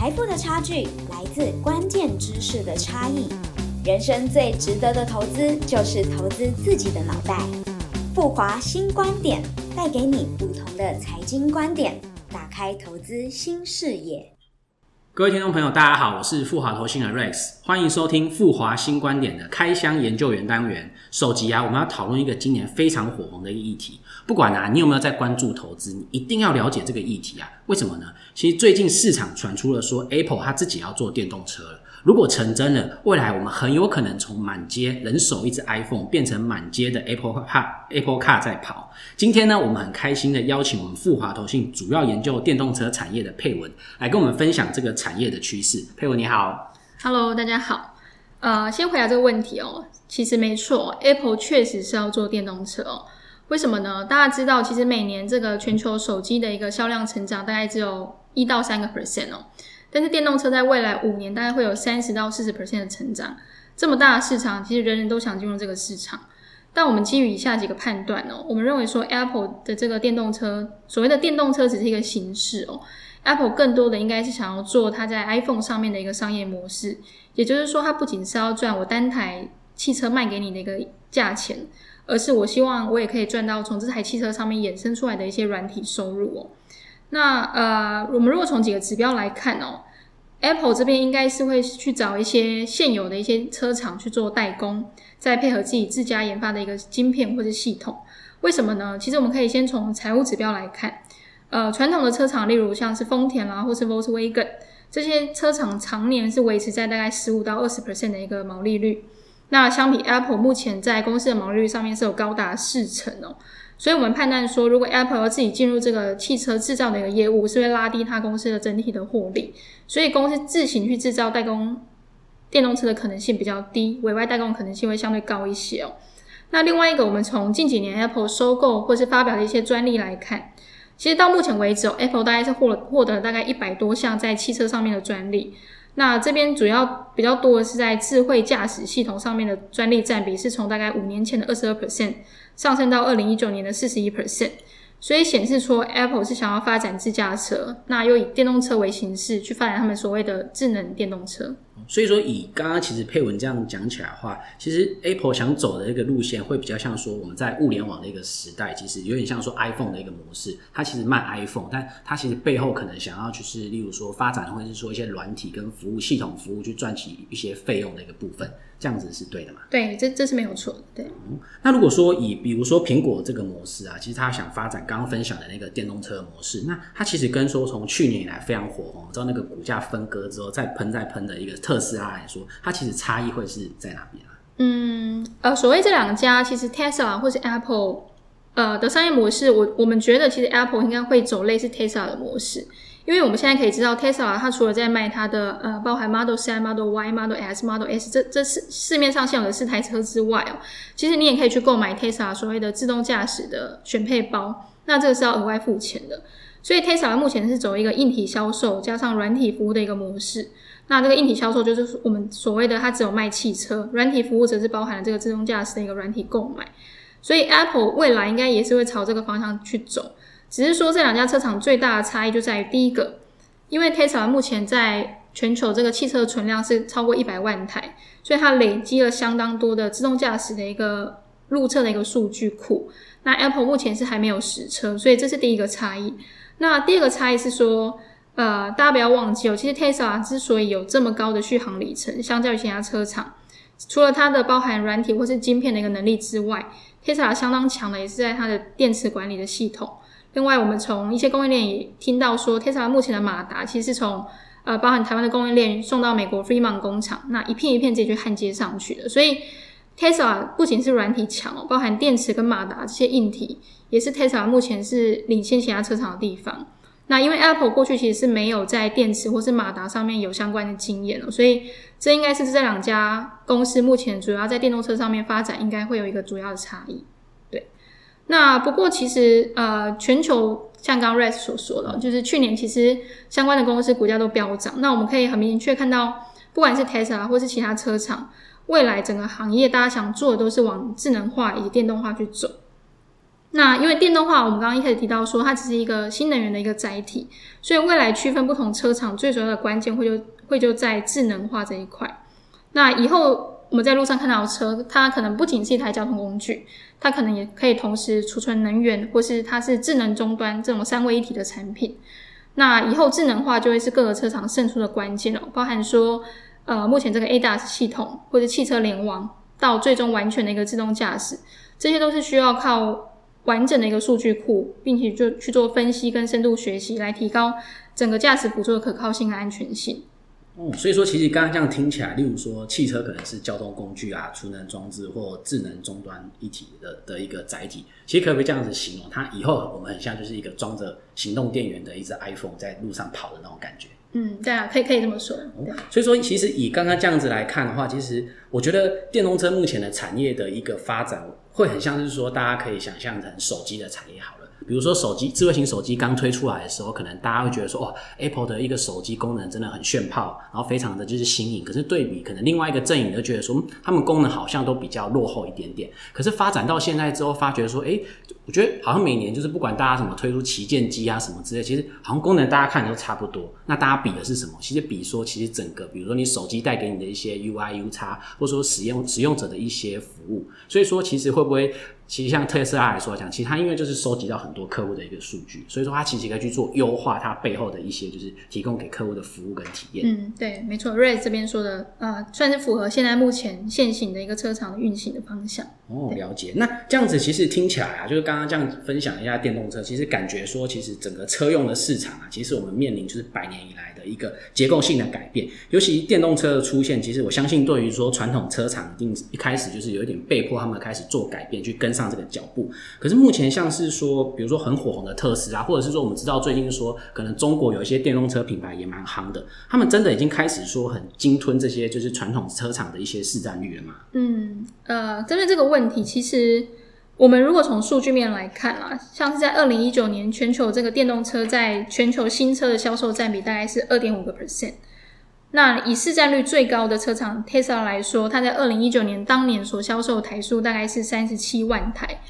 财富的差距来自关键知识的差异。人生最值得的投资就是投资自己的脑袋。富华新观点带给你不同的财经观点，打开投资新视野。各位听众朋友，大家好，我是富华投信的 Rex，欢迎收听富华新观点的开箱研究员单元。首集啊，我们要讨论一个今年非常火红的议题。不管啊，你有没有在关注投资，你一定要了解这个议题啊。为什么呢？其实最近市场传出了说，Apple 它自己要做电动车了。如果成真了，未来我们很有可能从满街人手一只 iPhone 变成满街的 Apple Car Apple Car 在跑。今天呢，我们很开心的邀请我们富华投信主要研究电动车产业的佩文来跟我们分享这个产业的趋势。佩文你好，Hello，大家好。呃，先回答这个问题哦。其实没错，Apple 确实是要做电动车哦。为什么呢？大家知道，其实每年这个全球手机的一个销量成长大概只有一到三个 percent 哦。但是电动车在未来五年大概会有三十到四十 percent 的成长，这么大的市场，其实人人都想进入这个市场。但我们基于以下几个判断哦，我们认为说 Apple 的这个电动车，所谓的电动车只是一个形式哦，Apple 更多的应该是想要做它在 iPhone 上面的一个商业模式，也就是说，它不仅是要赚我单台汽车卖给你的一个价钱，而是我希望我也可以赚到从这台汽车上面衍生出来的一些软体收入哦。那呃，我们如果从几个指标来看哦，Apple 这边应该是会去找一些现有的一些车厂去做代工，再配合自己自家研发的一个晶片或者系统。为什么呢？其实我们可以先从财务指标来看，呃，传统的车厂，例如像是丰田啦，或是 Volkswagen 这些车厂，常年是维持在大概十五到二十 percent 的一个毛利率。那相比 Apple 目前在公司的毛利率上面是有高达四成哦。所以，我们判断说，如果 Apple 要自己进入这个汽车制造的一个业务，是会拉低它公司的整体的获利。所以，公司自行去制造代工电动车的可能性比较低，委外代工可能性会相对高一些哦。那另外一个，我们从近几年 Apple 收购或是发表的一些专利来看，其实到目前为止，Apple 大概是获获得了大概一百多项在汽车上面的专利。那这边主要比较多的是在智慧驾驶系统上面的专利占比，是从大概五年前的二十二 percent。上升到二零一九年的四十一 percent，所以显示出 Apple 是想要发展自驾车，那又以电动车为形式去发展他们所谓的智能电动车。所以说，以刚刚其实佩文这样讲起来的话，其实 Apple 想走的一个路线会比较像说我们在物联网的一个时代，其实有点像说 iPhone 的一个模式。它其实卖 iPhone，但它其实背后可能想要就是，例如说发展或者是说一些软体跟服务系统服务去赚取一些费用的一个部分。这样子是对的嘛？对，这这是没有错的。对。那如果说以比如说苹果这个模式啊，其实他想发展刚刚分享的那个电动车模式，那它其实跟说从去年以来非常火红，知道那个股价分割之后再喷再喷的一个特斯拉来说，它其实差异会是在哪边啊？嗯，呃，所谓这两家，其实 Tesla 或是 Apple，呃的商业模式，我我们觉得其实 Apple 应该会走类似 Tesla 的模式。因为我们现在可以知道，Tesla 它除了在卖它的呃，包含 Model 3、Model Y、Model S、Model S 这这市市面上现有的四台车之外哦，其实你也可以去购买 Tesla 所谓的自动驾驶的选配包，那这个是要额外付钱的。所以 Tesla 目前是走一个硬体销售加上软体服务的一个模式。那这个硬体销售就是我们所谓的它只有卖汽车，软体服务则是包含了这个自动驾驶的一个软体购买。所以 Apple 未来应该也是会朝这个方向去走。只是说这两家车厂最大的差异就在于，第一个，因为 Tesla 目前在全球这个汽车存量是超过一百万台，所以它累积了相当多的自动驾驶的一个路测的一个数据库。那 Apple 目前是还没有实车，所以这是第一个差异。那第二个差异是说，呃，大家不要忘记哦，其实 Tesla 之所以有这么高的续航里程，相较于其他车厂，除了它的包含软体或是晶片的一个能力之外，Tesla 相当强的也是在它的电池管理的系统。另外，我们从一些供应链也听到说，Tesla 目前的马达其实是从呃包含台湾的供应链送到美国 Fremont 工厂，那一片一片直接去焊接上去的。所以 Tesla 不仅是软体强哦，包含电池跟马达这些硬体，也是 Tesla 目前是领先其他车厂的地方。那因为 Apple 过去其实是没有在电池或是马达上面有相关的经验哦，所以这应该是这两家公司目前主要在电动车上面发展，应该会有一个主要的差异。那不过其实呃，全球像刚刚 Rex 所说的，就是去年其实相关的公司股价都飙涨。那我们可以很明确看到，不管是 Tesla 或是其他车厂，未来整个行业大家想做的都是往智能化以及电动化去走。那因为电动化，我们刚刚一开始提到说，它只是一个新能源的一个载体，所以未来区分不同车厂最主要的关键会就会就在智能化这一块。那以后我们在路上看到的车，它可能不仅是一台交通工具，它可能也可以同时储存能源，或是它是智能终端这种三位一体的产品。那以后智能化就会是各个车厂胜出的关键了，包含说，呃，目前这个 ADAS 系统或者汽车联网到最终完全的一个自动驾驶，这些都是需要靠。完整的一个数据库，并且就去做分析跟深度学习，来提高整个驾驶辅助的可靠性和安全性。哦，所以说其实刚刚这样听起来，例如说汽车可能是交通工具啊、储能装置或智能终端一体的的一个载体，其实可不可以这样子形容？它以后我们很像就是一个装着行动电源的一只 iPhone 在路上跑的那种感觉。嗯，对啊，可以可以这么说。所以说，其实以刚刚这样子来看的话，其实我觉得电动车目前的产业的一个发展。会很像是说，大家可以想象成手机的产业好了。比如说手机，智慧型手机刚推出来的时候，可能大家会觉得说，哦，Apple 的一个手机功能真的很炫炮，然后非常的就是新颖。可是对比可能另外一个阵营就觉得说，他们功能好像都比较落后一点点。可是发展到现在之后，发觉说，哎，我觉得好像每年就是不管大家什么推出旗舰机啊什么之类，其实好像功能大家看都差不多。那大家比的是什么？其实比说，其实整个比如说你手机带给你的一些 UI、U 叉，或者说使用使用者的一些服务。所以说，其实会不会？其实像特斯拉来说讲，其实它因为就是收集到很多客户的一个数据，所以说它其实可以去做优化它背后的一些就是提供给客户的服务跟体验。嗯，对，没错，Ray 这边说的呃，算是符合现在目前现行的一个车厂运行的方向。哦，了解。那这样子其实听起来啊，就是刚刚这样分享一下电动车，其实感觉说，其实整个车用的市场啊，其实我们面临就是百年以来的一个结构性的改变。尤其电动车的出现，其实我相信对于说传统车厂，一定一开始就是有一点被迫他们开始做改变，去跟上。上这个脚步，可是目前像是说，比如说很火红的特斯拉，或者是说我们知道最近说，可能中国有一些电动车品牌也蛮夯的，他们真的已经开始说很鲸吞这些就是传统车厂的一些市占率了吗？嗯，呃，针对这个问题，其实我们如果从数据面来看啊，像是在二零一九年，全球这个电动车在全球新车的销售占比大概是二点五个 percent。那以市占率最高的车厂 Tesla 来说，它在二零一九年当年所销售台数大概是三十七万台。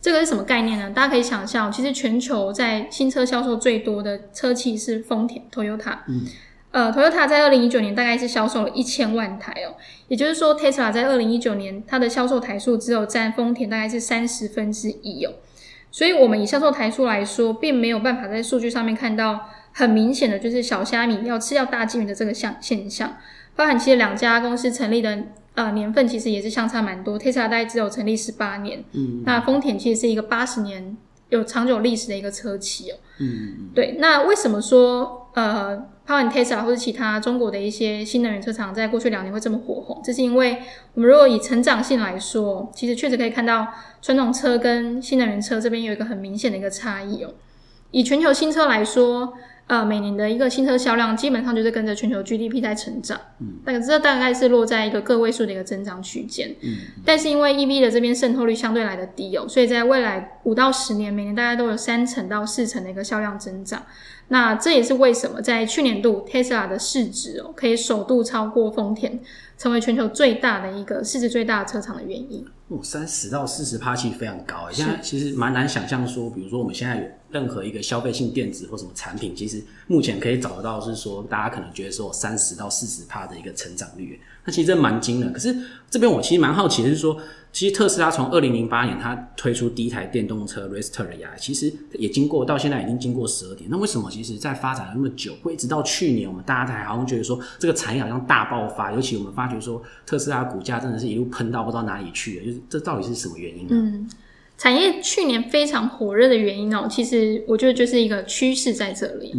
这个是什么概念呢？大家可以想象，其实全球在新车销售最多的车企是丰田 Toyota。嗯。呃，Toyota 在二零一九年大概是销售了一千万台哦，也就是说，Tesla 在二零一九年它的销售台数只有占丰田大概是三十分之一哦。所以，我们以销售台数来说，并没有办法在数据上面看到。很明显的就是小虾米要吃掉大金鱼的这个象现象，包含其实两家公司成立的呃年份其实也是相差蛮多。特斯拉大概只有成立十八年，嗯，那丰田其实是一个八十年有长久历史的一个车企哦，嗯，对。那为什么说呃，包含 Tesla 或者其他中国的一些新能源车厂在过去两年会这么火红？这是因为我们如果以成长性来说，其实确实可以看到传统车跟新能源车这边有一个很明显的一个差异哦。以全球新车来说。呃，每年的一个新车销量基本上就是跟着全球 GDP 在成长，嗯，那这大概是落在一个个位数的一个增长区间，嗯，但是因为 EV 的这边渗透率相对来的低哦，所以在未来五到十年，每年大概都有三成到四成的一个销量增长。那这也是为什么在去年度 Tesla 的市值哦，可以首度超过丰田，成为全球最大的一个市值最大的车厂的原因。哦，三十到四十趴其实非常高，现在其实蛮难想象说，比如说我们现在有。任何一个消费性电子或什么产品，其实目前可以找得到，是说大家可能觉得说三十到四十帕的一个成长率，那其实这蛮惊人。可是这边我其实蛮好奇的是说，其实特斯拉从二零零八年它推出第一台电动车 r e s t e r 呀，其实也经过到现在已经经过十二年。那为什么其实在发展了那么久，会一直到去年我们大家才好像觉得说这个产业好像大爆发？尤其我们发觉说特斯拉股价真的是一路喷到不知道哪里去了，就是这到底是什么原因呢？产业去年非常火热的原因哦，其实我觉得就是一个趋势在这里，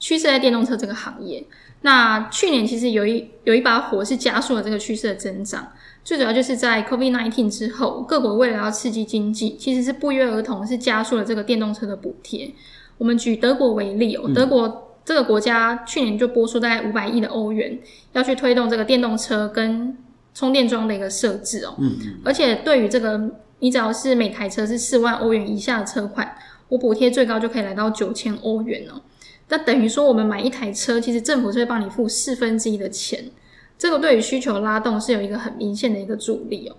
趋势在电动车这个行业。那去年其实有一有一把火是加速了这个趋势的增长，最主要就是在 COVID nineteen 之后，各国为了要刺激经济，其实是不约而同是加速了这个电动车的补贴。我们举德国为例哦，德国这个国家去年就拨出大概五百亿的欧元，要去推动这个电动车跟充电桩的一个设置哦，而且对于这个。你只要是每台车是四万欧元以下的车款，我补贴最高就可以来到九千欧元哦。那等于说我们买一台车，其实政府是会帮你付四分之一的钱，这个对于需求拉动是有一个很明显的一个助力哦。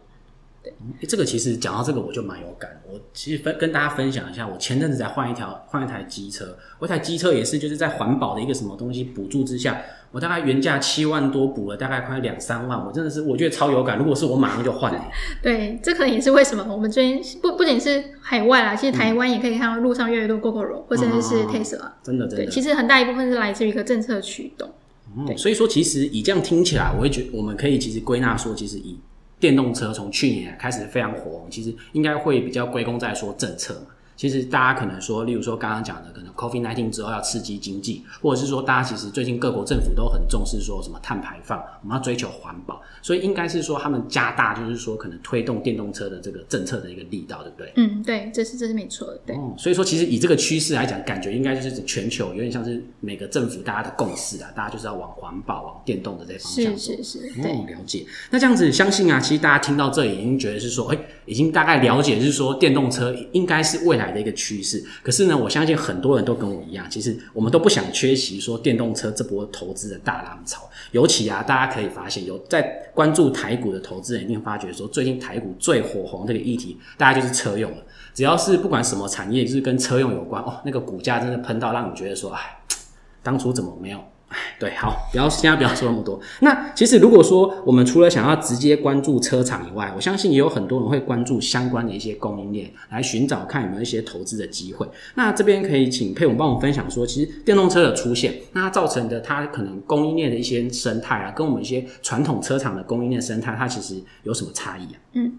诶这个其实讲到这个我就蛮有感。我其实分跟大家分享一下，我前阵子才换一条换一台机车，我一台机车也是就是在环保的一个什么东西补助之下，我大概原价七万多补了大概快两三万，我真的是我觉得超有感。如果是我马上就换了。对，这可能也是为什么我们最近不不仅是海外啦，其实台湾也可以看到路上越来越多 GoGo 或甚至是 Tesla。对，真的真的。其实很大一部分是来自于一个政策驱动。嗯，所以说其实以这样听起来，我会觉我们可以其实归纳说，其实以电动车从去年开始非常火，其实应该会比较归功在说政策嘛。其实大家可能说，例如说刚刚讲的，可能 COVID nineteen 之后要刺激经济，或者是说大家其实最近各国政府都很重视说什么碳排放，我们要追求环保，所以应该是说他们加大就是说可能推动电动车的这个政策的一个力道，对不对？嗯，对，这是这是没错的，对。哦，所以说其实以这个趋势来讲，感觉应该就是全球有点像是每个政府大家的共识啊，大家就是要往环保、往电动的这方向是是是，哦对，，了解。那这样子，相信啊，其实大家听到这里已经觉得是说，哎、已经大概了解是说电动车应该是未来的一个趋势。可是呢，我相信很多人都跟我一样，其实我们都不想缺席说电动车这波投资的大浪潮。尤其啊，大家可以发现，有在关注台股的投资人一定发觉说，最近台股最火红这个议题，大家就是车用了。只要是不管什么产业，就是跟车用有关哦，那个股价真的喷到让你觉得说，哎，当初怎么没有？哎，对，好，不要现在不要说那么多。那其实如果说我们除了想要直接关注车厂以外，我相信也有很多人会关注相关的一些供应链，来寻找看有没有一些投资的机会。那这边可以请佩文帮我们分享说，其实电动车的出现，那它造成的它可能供应链的一些生态啊，跟我们一些传统车厂的供应链生态，它其实有什么差异啊？嗯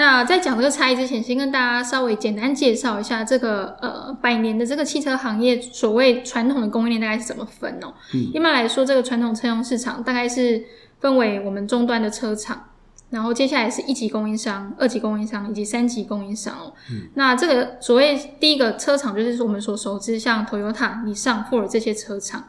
那在讲这个差异之前，先跟大家稍微简单介绍一下这个呃百年的这个汽车行业所谓传统的供应链大概是怎么分哦。一般来说，这个传统车用市场大概是分为我们终端的车厂，然后接下来是一级供应商、二级供应商以及三级供应商哦。那这个所谓第一个车厂就是我们所熟知像 Toyota、你上、富尔这些车厂。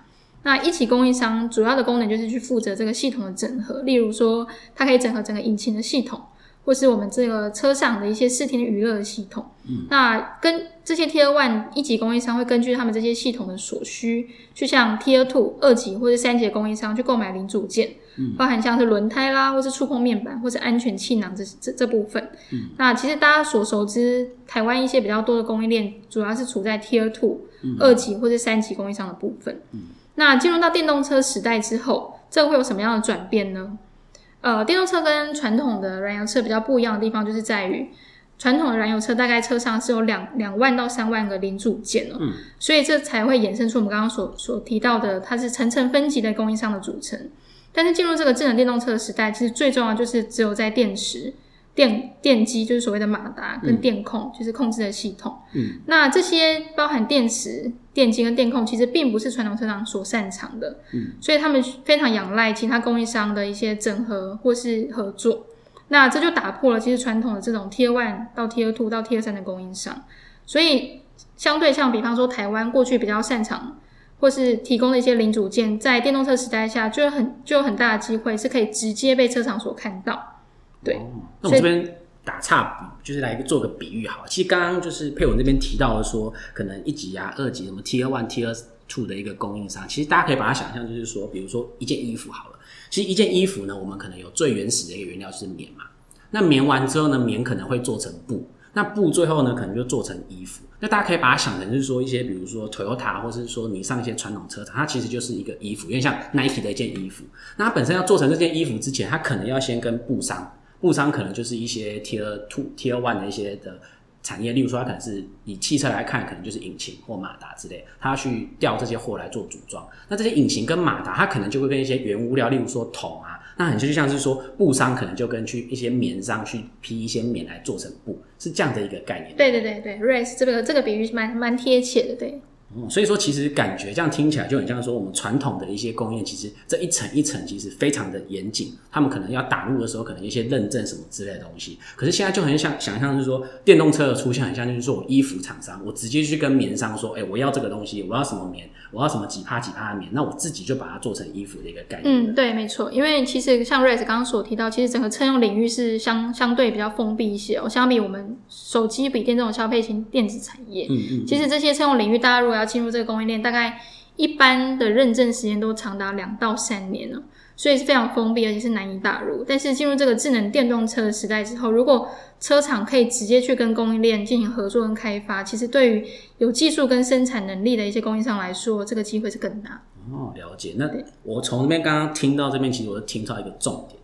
那一级供应商主要的功能就是去负责这个系统的整合，例如说它可以整合整个引擎的系统。或是我们这个车上的一些视听娱乐的系统，嗯，那跟这些 Tier One 一级供应商会根据他们这些系统的所需，去向 Tier Two 二级或者三级的供应商去购买零组件，嗯，包含像是轮胎啦，或是触控面板，或是安全气囊这这这部分。嗯，那其实大家所熟知，台湾一些比较多的供应链，主要是处在 Tier Two、二级或者三级供应商的部分。嗯，那进入到电动车时代之后，这会有什么样的转变呢？呃，电动车跟传统的燃油车比较不一样的地方，就是在于传统的燃油车大概车上是有两两万到三万个零组件哦，嗯所以这才会衍生出我们刚刚所所提到的，它是层层分级的供应商的组成。但是进入这个智能电动车的时代，其实最重要就是只有在电池、电电机，就是所谓的马达跟电控，就是控制的系统。嗯，那这些包含电池、电机跟电控，其实并不是传统车厂所擅长的。嗯，所以他们非常仰赖其他供应商的一些整合或是合作。那这就打破了其实传统的这种 Tier One 到 Tier Two 到 Tier 三的供应商。所以相对像比方说台湾过去比较擅长或是提供的一些零组件，在电动车时代下就有很就有很大的机会是可以直接被车厂所看到。对，那我这边打岔，就是来做个比喻好了。其实刚刚就是佩文这边提到的说，可能一级啊、二级什么 Tier One、Tier Two 的一个供应商，其实大家可以把它想象就是说，比如说一件衣服好了，其实一件衣服呢，我们可能有最原始的一个原料就是棉嘛。那棉完之后呢，棉可能会做成布，那布最后呢，可能就做成衣服。那大家可以把它想成就是说一些，比如说 Toyota 或是说你上一些传统车厂，它其实就是一个衣服，有点像 Nike 的一件衣服。那它本身要做成这件衣服之前，它可能要先跟布商。布商可能就是一些 Tier Two、Tier One 的一些的产业，例如说它可能是以汽车来看，可能就是引擎或马达之类，它去调这些货来做组装。那这些引擎跟马达，它可能就会跟一些原物料，例如说桶啊，那很就像是说布商可能就跟去一些棉商去批一些棉来做成布，是这样的一个概念。对对对对 r a c e 这个这个比喻蛮蛮贴切的，对。嗯，所以说其实感觉这样听起来就很像说我们传统的一些工业，其实这一层一层其实非常的严谨，他们可能要打入的时候，可能一些认证什么之类的东西。可是现在就很像想象就是说电动车的出现，很像就是说我衣服厂商，我直接去跟棉商说，哎、我要这个东西，我要什么棉，我要什么几帕几帕的棉，那我自己就把它做成衣服的一个概念。嗯，对，没错，因为其实像 Race 刚刚所提到，其实整个车用领域是相相对比较封闭一些哦，相比我们手机、笔电这种消费型电子产业，嗯嗯，其实这些车用领域，大家如果要进入这个供应链，大概一般的认证时间都长达两到三年了，所以是非常封闭，而且是难以打入。但是进入这个智能电动车的时代之后，如果车厂可以直接去跟供应链进行合作跟开发，其实对于有技术跟生产能力的一些供应商来说，这个机会是更大。哦，了解。那我从那边刚刚听到这边，其实我听到一个重点。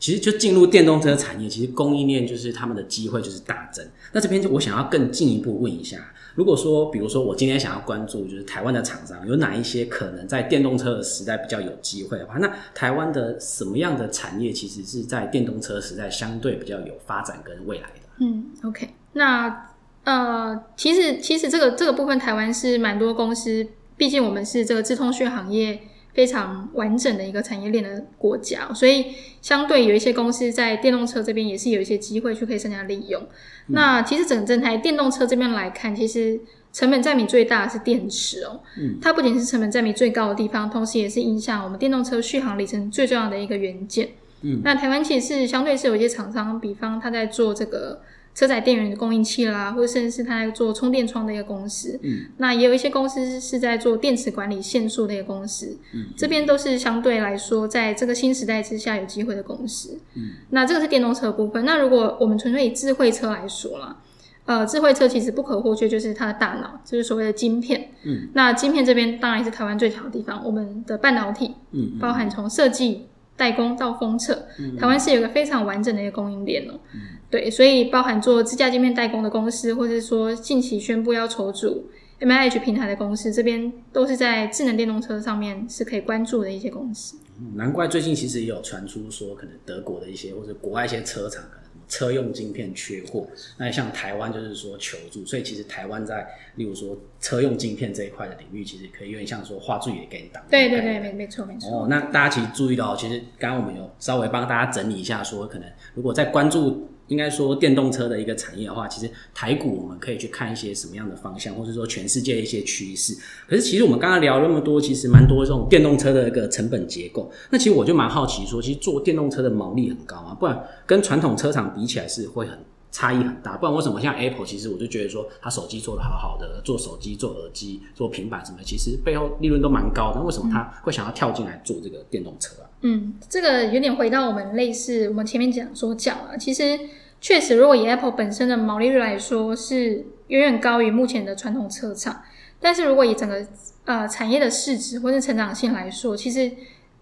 其实就进入电动车产业，其实供应链就是他们的机会就是大增。那这边就我想要更进一步问一下，如果说比如说我今天想要关注就是台湾的厂商有哪一些可能在电动车的时代比较有机会的话，那台湾的什么样的产业其实是在电动车时代相对比较有发展跟未来的？嗯，OK，那呃，其实其实这个这个部分台湾是蛮多公司，毕竟我们是这个自通讯行业。非常完整的一个产业链的国家，所以相对有一些公司在电动车这边也是有一些机会去可以参加利用。那其实整整台电动车这边来看，其实成本占比最大的是电池哦。嗯，它不仅是成本占比最高的地方，同时也是影响我们电动车续航里程最重要的一个元件。嗯，那台湾其实是相对是有一些厂商，比方他在做这个。车载电源的供应器啦，或者甚至是他在做充电窗的一个公司，嗯，那也有一些公司是在做电池管理线束的一个公司，嗯，这边都是相对来说在这个新时代之下有机会的公司，嗯，那这个是电动车部分。那如果我们纯粹以智慧车来说啦，呃，智慧车其实不可或缺就是它的大脑，就是所谓的晶片，嗯，那晶片这边当然是台湾最强的地方，我们的半导体，嗯，包含从设计、代工到封测，台湾是有一个非常完整的一个供应链哦。对，所以包含做支架晶片代工的公司，或者说近期宣布要筹组 M I H 平台的公司，这边都是在智能电动车上面是可以关注的一些公司。难怪最近其实也有传出说，可能德国的一些或者国外一些车厂。车用晶片缺货，那像台湾就是说求助，所以其实台湾在例如说车用晶片这一块的领域，其实可以有点像说画注也给你挡。对对对，没没错没错。哦，那大家其实注意到，其实刚刚我们有稍微帮大家整理一下，说可能如果在关注。应该说电动车的一个产业的话，其实台股我们可以去看一些什么样的方向，或者说全世界一些趋势。可是其实我们刚刚聊那么多，其实蛮多这种电动车的一个成本结构。那其实我就蛮好奇，说其实做电动车的毛利很高啊，不然跟传统车厂比起来是会很。差异很大，不然为什么像 Apple，其实我就觉得说，它手机做的好好的，做手机、做耳机、做平板什么，其实背后利润都蛮高的。为什么他会想要跳进来做这个电动车啊？嗯，这个有点回到我们类似我们前面讲所讲啊，其实确实，如果以 Apple 本身的毛利率来说，是远远高于目前的传统车厂。但是如果以整个呃产业的市值或是成长性来说，其实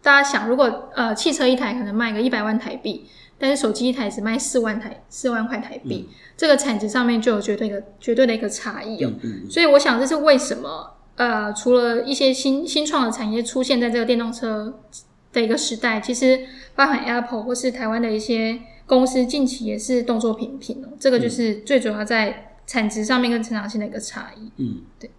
大家想，如果呃汽车一台可能卖个一百万台币。但是手机一台只卖四万台，四万块台币，这个产值上面就有绝对的、绝对的一个差异哦。所以我想这是为什么，呃，除了一些新新创的产业出现在这个电动车的一个时代，其实包含 Apple 或是台湾的一些公司近期也是动作频频哦。这个就是最主要在产值上面跟成长性的一个差异。嗯，对。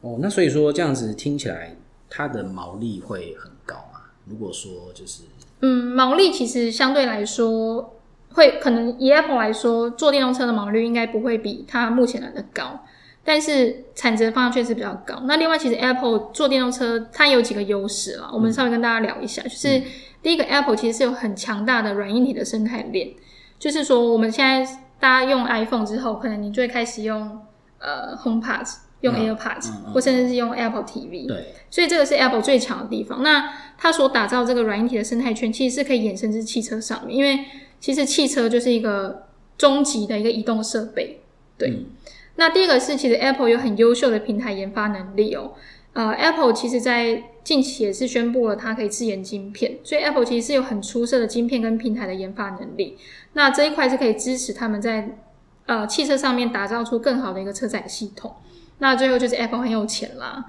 哦，那所以说这样子听起来，它的毛利会很高嘛？如果说就是。嗯，毛利其实相对来说会可能以 Apple 来说，做电动车的毛利应该不会比它目前来的高，但是产值方向确实比较高。那另外，其实 Apple 做电动车它有几个优势了，我们稍微跟大家聊一下。就是第一个，Apple 其实是有很强大的软硬体的生态链，就是说我们现在大家用 iPhone 之后，可能你就会开始用呃 HomePod。用 AirPods，或甚至是用 Apple TV，对，所以这个是 Apple 最强的地方。那它所打造这个软硬体的生态圈，其实是可以衍生至汽车上面，因为其实汽车就是一个终极的一个移动设备。对，那第二个是，其实 Apple 有很优秀的平台研发能力哦。呃，Apple 其实在近期也是宣布了它可以自研晶片，所以 Apple 其实是有很出色的晶片跟平台的研发能力。那这一块是可以支持他们在呃汽车上面打造出更好的一个车载系统。那最后就是 Apple 很有钱啦。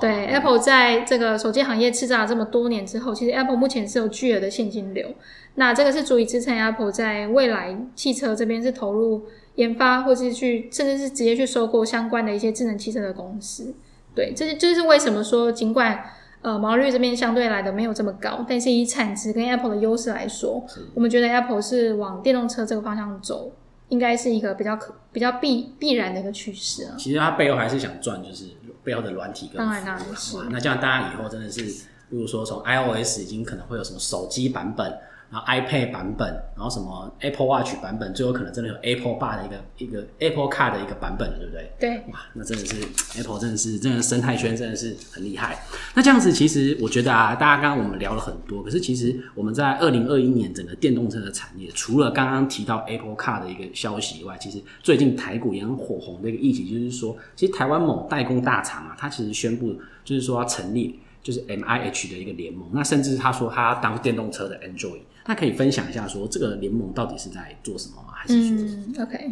对，Apple 在这个手机行业叱咤了这么多年之后，其实 Apple 目前是有巨额的现金流。那这个是足以支撑 Apple 在未来汽车这边是投入研发，或是去甚至是直接去收购相关的一些智能汽车的公司。对，这是这是为什么说，尽管呃毛利率这边相对来的没有这么高，但是以产值跟 Apple 的优势来说，我们觉得 Apple 是往电动车这个方向走。应该是一个比较可比较必必然的一个趋势啊。其实它背后还是想赚，就是背后的软体跟当然当然是。那这样大家以后真的是，如果说从 iOS 已经可能会有什么手机版本，然后 iPad 版本，然后什么 Apple Watch 版本，最后可能真的有 Apple Bar 的一个一个 Apple Car 的一个版本，对不对？对，哇，那真的是 Apple 真的是真的生态圈真的是很厉害。那这样子，其实我觉得啊，大家刚刚我们聊了很多，可是其实我们在二零二一年整个电动车的产业，除了刚刚提到 Apple Car 的一个消息以外，其实最近台股也很火红的一个议题，就是说，其实台湾某代工大厂啊，它其实宣布就是说要成立就是 M I H 的一个联盟，那甚至他说他要当电动车的 Android，那可以分享一下说这个联盟到底是在做什么吗？还是说，嗯，OK，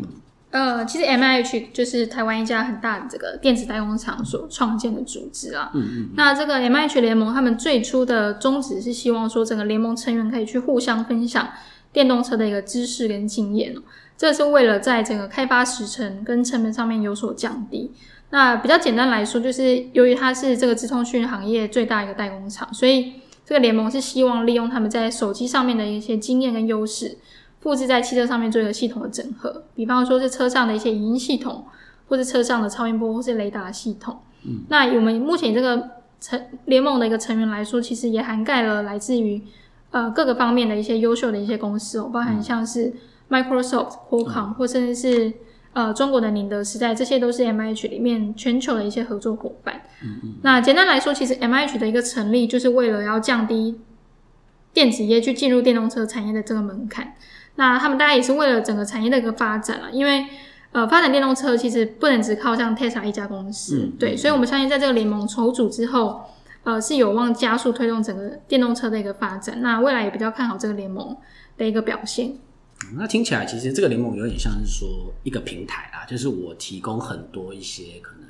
呃，其实 M I H 就是台湾一家很大的这个电子代工厂所创建的组织啊。嗯嗯那这个 M I H 联盟，他们最初的宗旨是希望说，整个联盟成员可以去互相分享电动车的一个知识跟经验哦。这是为了在整个开发时程跟成本上面有所降低。那比较简单来说，就是由于它是这个资通讯行业最大一个代工厂，所以这个联盟是希望利用他们在手机上面的一些经验跟优势，复制在汽车上面做一个系统的整合。比方说是车上的一些影音系统，或是车上的超音波或是雷达系统。嗯，那我们目前这个成联盟的一个成员来说，其实也涵盖了来自于呃各个方面的一些优秀的一些公司哦，包含像是 Microsoft、Qualcomm、或甚至是呃中国的宁德时代，这些都是 M H 里面全球的一些合作伙伴。嗯嗯。那简单来说，其实 M H 的一个成立，就是为了要降低电子业去进入电动车产业的这个门槛。那他们大概也是为了整个产业的一个发展啊，因为呃发展电动车其实不能只靠像 Tesla 一家公司，嗯对，所以我们相信在这个联盟筹组之后，呃是有望加速推动整个电动车的一个发展。那未来也比较看好这个联盟的一个表现。那听起来其实这个联盟有点像是说一个平台啦，就是我提供很多一些可能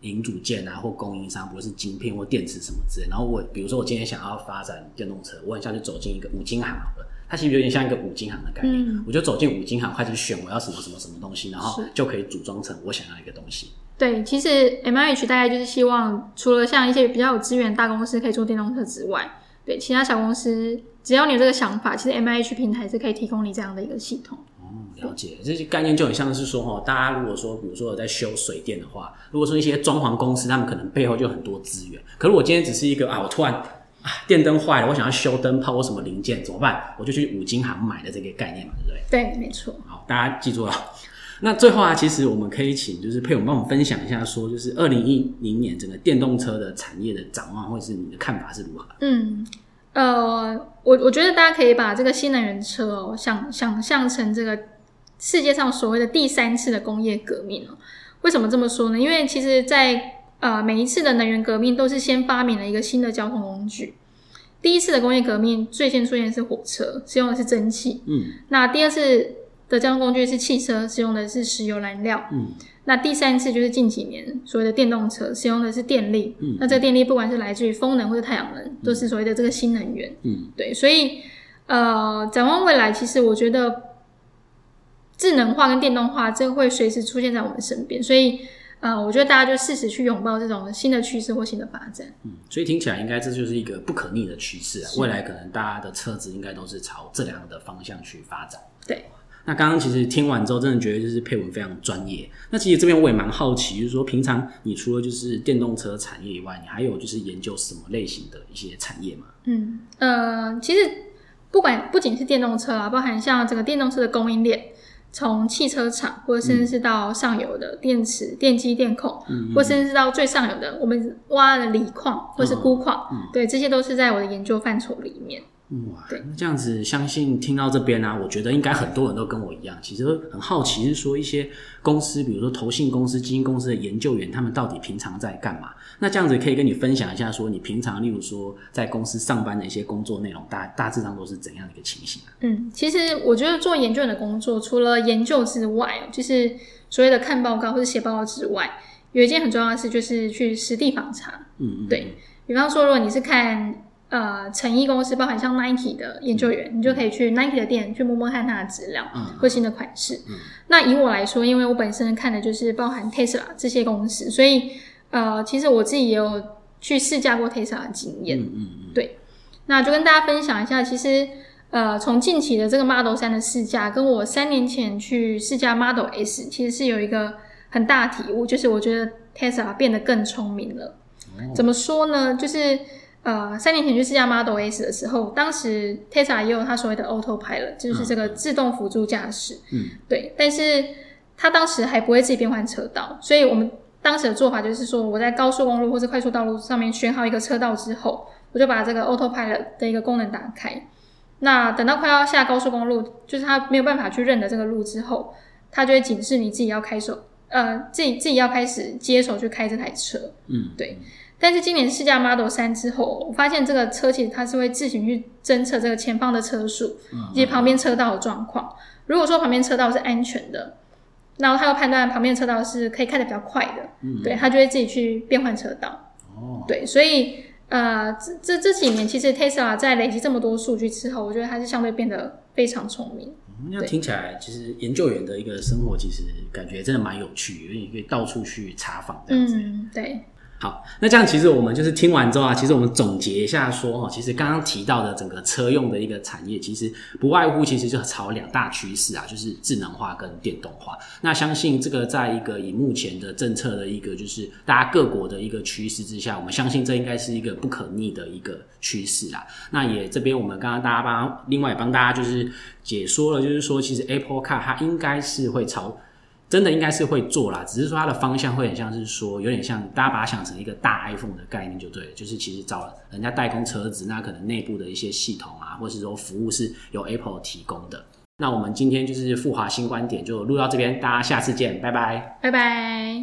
零组件啊或供应商，不论是晶片或电池什么之类。然后我比如说我今天想要发展电动车，我很像就走进一个五金行好了，它其实有点像一个五金行的概念。嗯我就走进五金行开始选我要什么什么什么东西，然后就可以组装成我想要的一个东西。对，其实 M I H 大概就是希望，除了像一些比较有资源的大公司可以做电动车之外，对其他小公司，只要你有这个想法，其实 M I H 平台是可以提供你这样的一个系统。哦，了解，这些概念就很像是说哈，大家如果说，比如说有在修水电的话，如果说一些装潢公司，他们可能背后就很多资源。可是我今天只是一个啊，我突然啊电灯坏了，我想要修灯泡或什么零件怎么办？我就去五金行买的这个概念嘛，对不对？对，没错。好，大家记住了。那最后啊，其实我们可以请就是佩勇帮我们分享一下，说就是二零一零年整个电动车的产业的展望，或者是你的看法是如何？嗯，呃，我我觉得大家可以把这个新能源车哦，想想象成这个世界上所谓的第三次的工业革命哦。为什么这么说呢？因为其实在，呃每一次的能源革命都是先发明了一个新的交通工具。第一次的工业革命最先出现是火车，使用的是蒸汽。嗯那第二次的交通工具是汽车，使用的是石油燃料。嗯那第三次就是近几年所谓的电动车，使用的是电力。嗯那这个电力不管是来自于风能或者太阳能，都是所谓的这个新能源。嗯对，所以呃，展望未来，其实我觉得智能化跟电动化这会随时出现在我们身边，所以呃，我觉得大家就适时去拥抱这种新的趋势或新的发展。嗯，所以听起来应该这就是一个不可逆的趋势啊。未来可能大家的车子应该都是朝这两个的方向去发展。对，那刚刚其实听完之后，真的觉得就是配文非常专业。那其实这边我也蛮好奇，就是说平常你除了就是电动车产业以外，你还有就是研究什么类型的一些产业吗？嗯，呃，其实不管不仅是电动车啊，包含像整个电动车的供应链，从汽车厂，或者甚至是到上游的电池、电机、电控，或甚至是到最上游的我们挖的锂矿或是钴矿，对，这些都是在我的研究范畴里面。哇，对那这样子，相信听到这边啊，我觉得应该很多人都跟我一样，其实很好奇，是说一些公司，比如说投信公司、基金公司的研究员，他们到底平常在干嘛？那这样子可以跟你分享一下，说你平常，例如说在公司上班的一些工作内容，大大致上都是怎样的一个情形啊？嗯，其实我觉得做研究员的工作，除了研究之外，就是所谓的看报告或者写报告之外，有一件很重要的事，就是去实地访查。嗯嗯，对比方说，如果你是看呃成衣公司，包含像 Nike 的研究员，你就可以去 Nike 的店去摸摸看它的质量嗯或新的款式。那以我来说，因为我本身看的就是包含 Tesla 这些公司，所以呃，其实我自己也有去试驾过 Tesla 的经验。嗯嗯嗯，那就跟大家分享一下，其实呃，从近期的这个 Model 三的试驾，跟我三年前去试驾 Model S，其实是有一个很大的体悟，就是我觉得 Tesla 变得更聪明了。哦怎么说呢？就是呃三年前去试驾 Model S 的时候，当时 Tesla 也有它所谓的 Autopilot，就是这个自动辅助驾驶。嗯，对，但是它当时还不会自己变换车道，所以我们当时的做法就是说，我在高速公路或是快速道路上面选好一个车道之后，我就把这个 Autopilot 的一个功能打开。那等到快要下高速公路，就是它没有办法去认得这个路之后，它就会警示你自己要开手，呃，自己自己要开始接手去开这台车。嗯，对。但是今年试驾 Model 三之后，我发现这个车其实它是会自行去侦测这个前方的车速以及旁边车道的状况。如果说旁边车道是安全的，然后它又判断旁边车道是可以开的比较快的，对，它就会自己去变换车道。哦，对，所以呃，这这这几年其实 Tesla 在累积这么多数据之后，我觉得它是相对变得非常聪明。那听起来其实研究员的一个生活，其实感觉真的蛮有趣，因为你可以到处去查访这样子。嗯，对。好，那这样其实我们就是听完之后啊，其实我们总结一下说哈，其实刚刚提到的整个车用的一个产业，其实不外乎其实就朝两大趋势啊，就是智能化跟电动化。那相信这个在一个以目前的政策的一个就是大家各国的一个趋势之下，我们相信这应该是一个不可逆的一个趋势啦。那也这边我们刚刚大家帮另外也帮大家就是解说了，就是说其实 Apple Car 它应该是会朝。真的应该是会做啦，只是说它的方向会很像是说，有点像大家把它想成一个大 iPhone 的概念就对了，就是其实找人家代工车子，那可能内部的一些系统啊，或是说服务是由 Apple 提供的。那我们今天就是富华新观点就录到这边，大家下次见，拜拜，拜拜。